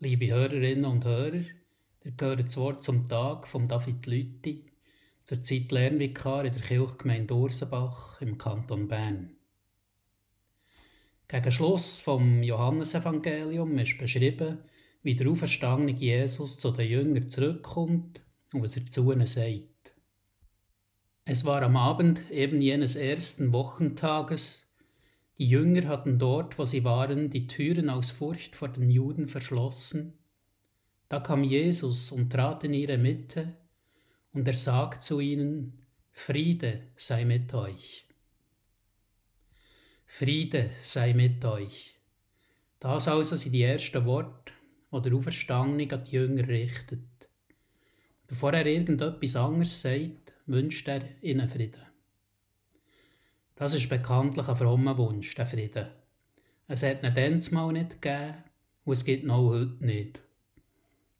Liebe Hörerinnen und Hörer, ihr gehört das Wort zum Tag von David Lütti, zur Zeit Lernvikar in der Kirchgemeinde Ursenbach im Kanton Bern. Gegen Schluss vom Johannesevangelium ist beschrieben, wie der auferstandene Jesus zu den Jüngern zurückkommt und was er zu ihnen sagt. Es war am Abend eben jenes ersten Wochentages, die Jünger hatten dort, wo sie waren, die Türen aus Furcht vor den Juden verschlossen. Da kam Jesus und trat in ihre Mitte, und er sagt zu ihnen, Friede sei mit euch. Friede sei mit euch. Das also sind die ersten Worte, die der Auferstandene an die Jünger richtet. Bevor er irgendetwas anderes sagt, wünscht er ihnen Frieden. Das ist bekanntlich ein frommer Wunsch, der Frieden. Es hat ihn dann mal nicht gegeben und es gibt auch heute nicht.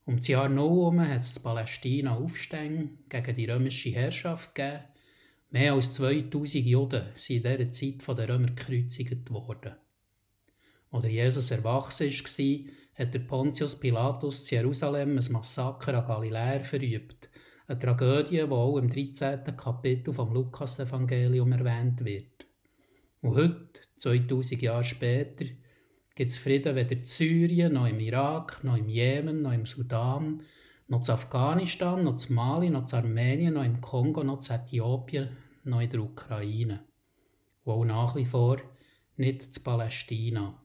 Um das Jahr 0 herum hat es in Palästina Aufstände gegen die römische Herrschaft gegeben. Mehr als 2000 Juden sind in dieser Zeit von den Römern gekreuzigt worden. Als Jesus erwachsen war, hat der Pontius Pilatus zu Jerusalem ein Massaker an Galiläer verübt, eine Tragödie, die auch im 13. Kapitel vom Lukas-Evangelium erwähnt wird. Und heute, 2000 Jahre später, gibt es Frieden weder in Syrien, noch im Irak, noch im Jemen, noch im Sudan, noch in Afghanistan, noch in Mali, noch in Armenien, noch im Kongo, noch in Äthiopien, noch in der Ukraine. Und auch nach wie vor nicht in Palästina.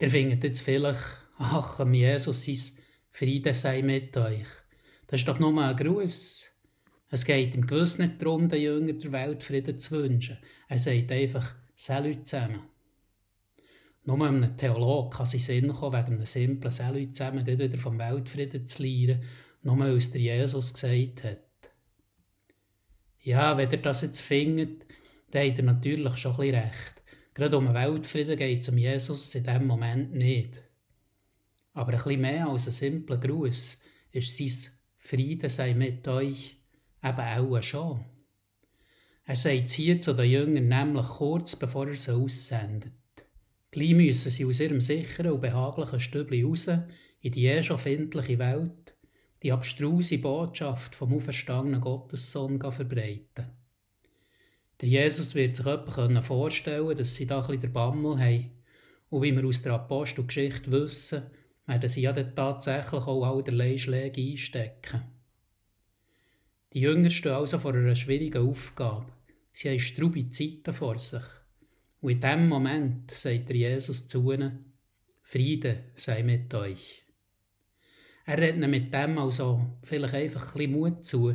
Ihr findet jetzt vielleicht, ach, Jesus, sein Friede sei mit euch. Das ist doch nur ein Gruß. Es geht im Gewiss nicht darum, den Jüngern der Welt Frieden zu wünschen. Er sagt einfach, Salut zusammen. Nur einem Theologen kann es in Sinn kommen, wegen einem simplen Salut zusammen wieder vom Weltfrieden zu lehren, nur weil es der Jesus gesagt hat. Ja, wenn ihr das jetzt findet, dann habt ihr natürlich schon ein recht. Gerade um den Weltfrieden geht es um Jesus in diesem Moment nicht. Aber ein bisschen mehr als ein simpler Gruß ist sein Friede sei mit euch, eben auch schon. Er sagt hier zu den Jüngern nämlich kurz bevor er sie aussendet. Gleich müssen sie aus ihrem sicheren und behaglichen Stübli raus in die eh schon findliche Welt, die abstruse Botschaft vom auferstandenen Gottessohn verbreiten. Der Jesus wird sich jemand vorstellen dass sie da ein bisschen der Bammel haben. Und wie wir aus der Apostelgeschichte wissen, werden sie ja dann tatsächlich auch allerlei Schläge einstecken. Die Jünger stehen also vor einer schwierigen Aufgabe. Sie haben strube Zeiten vor sich. Und in dem Moment sagt Jesus zu ihnen, Friede sei mit euch. Er redet mit dem also vielleicht einfach ein bisschen Mut zu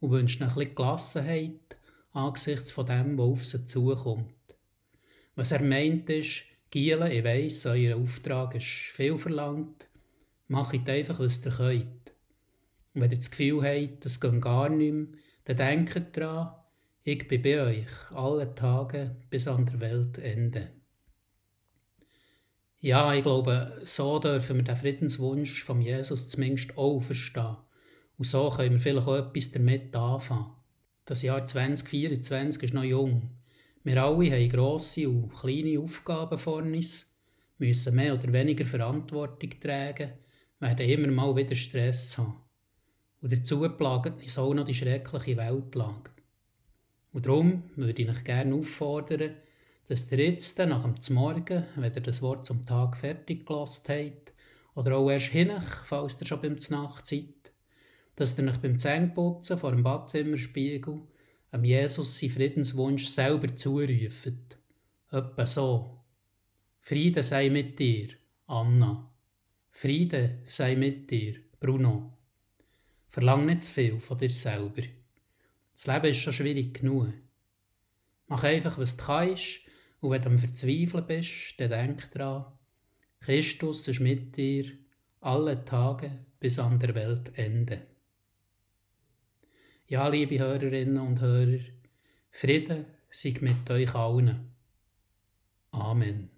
und wünscht ihnen ein bisschen Gelassenheit angesichts von dem, was auf sie zukommt. Was er meint ist, Gielen, ich weiss, euer Auftrag ist viel verlangt. Macht einfach, was ihr könnt. Und wenn ihr das Gefühl habt, das geht gar nicht mehr, dann denkt daran, ich bin bei euch alle Tage bis an der Weltende. Ja, ich glaube, so dürfen wir den Friedenswunsch von Jesus zumindest auch verstehen. Und so können wir vielleicht auch etwas damit anfangen. Das Jahr 2024 ist noch jung. Wir alle haben grosse und kleine Aufgaben vor uns, müssen mehr oder weniger Verantwortung tragen, werden immer mal wieder Stress haben. Und dazu plagt uns auch noch die schreckliche Weltlage. Und darum würde ich euch gerne auffordern, dass ihr jetzt nach dem Morgen, wenn ihr das Wort zum Tag fertig gelassen habt, oder auch erst hinach, falls ihr schon beim Nacht seid, dass ihr euch beim Zähneputzen vor dem Badzimmerspiegel am Jesus sein Friedenswunsch selber zurufen. Etwa so. Friede sei mit dir, Anna. Friede sei mit dir, Bruno. Verlang nicht zu viel von dir selber. Das Leben ist schon schwierig genug. Mach einfach, was du kannst, und wenn du am Verzweifeln bist, dann denk dran, Christus ist mit dir alle Tage bis an der Weltende. Ja, liebe Hörerinnen und Hörer, Friede sei mit euch allen. Amen.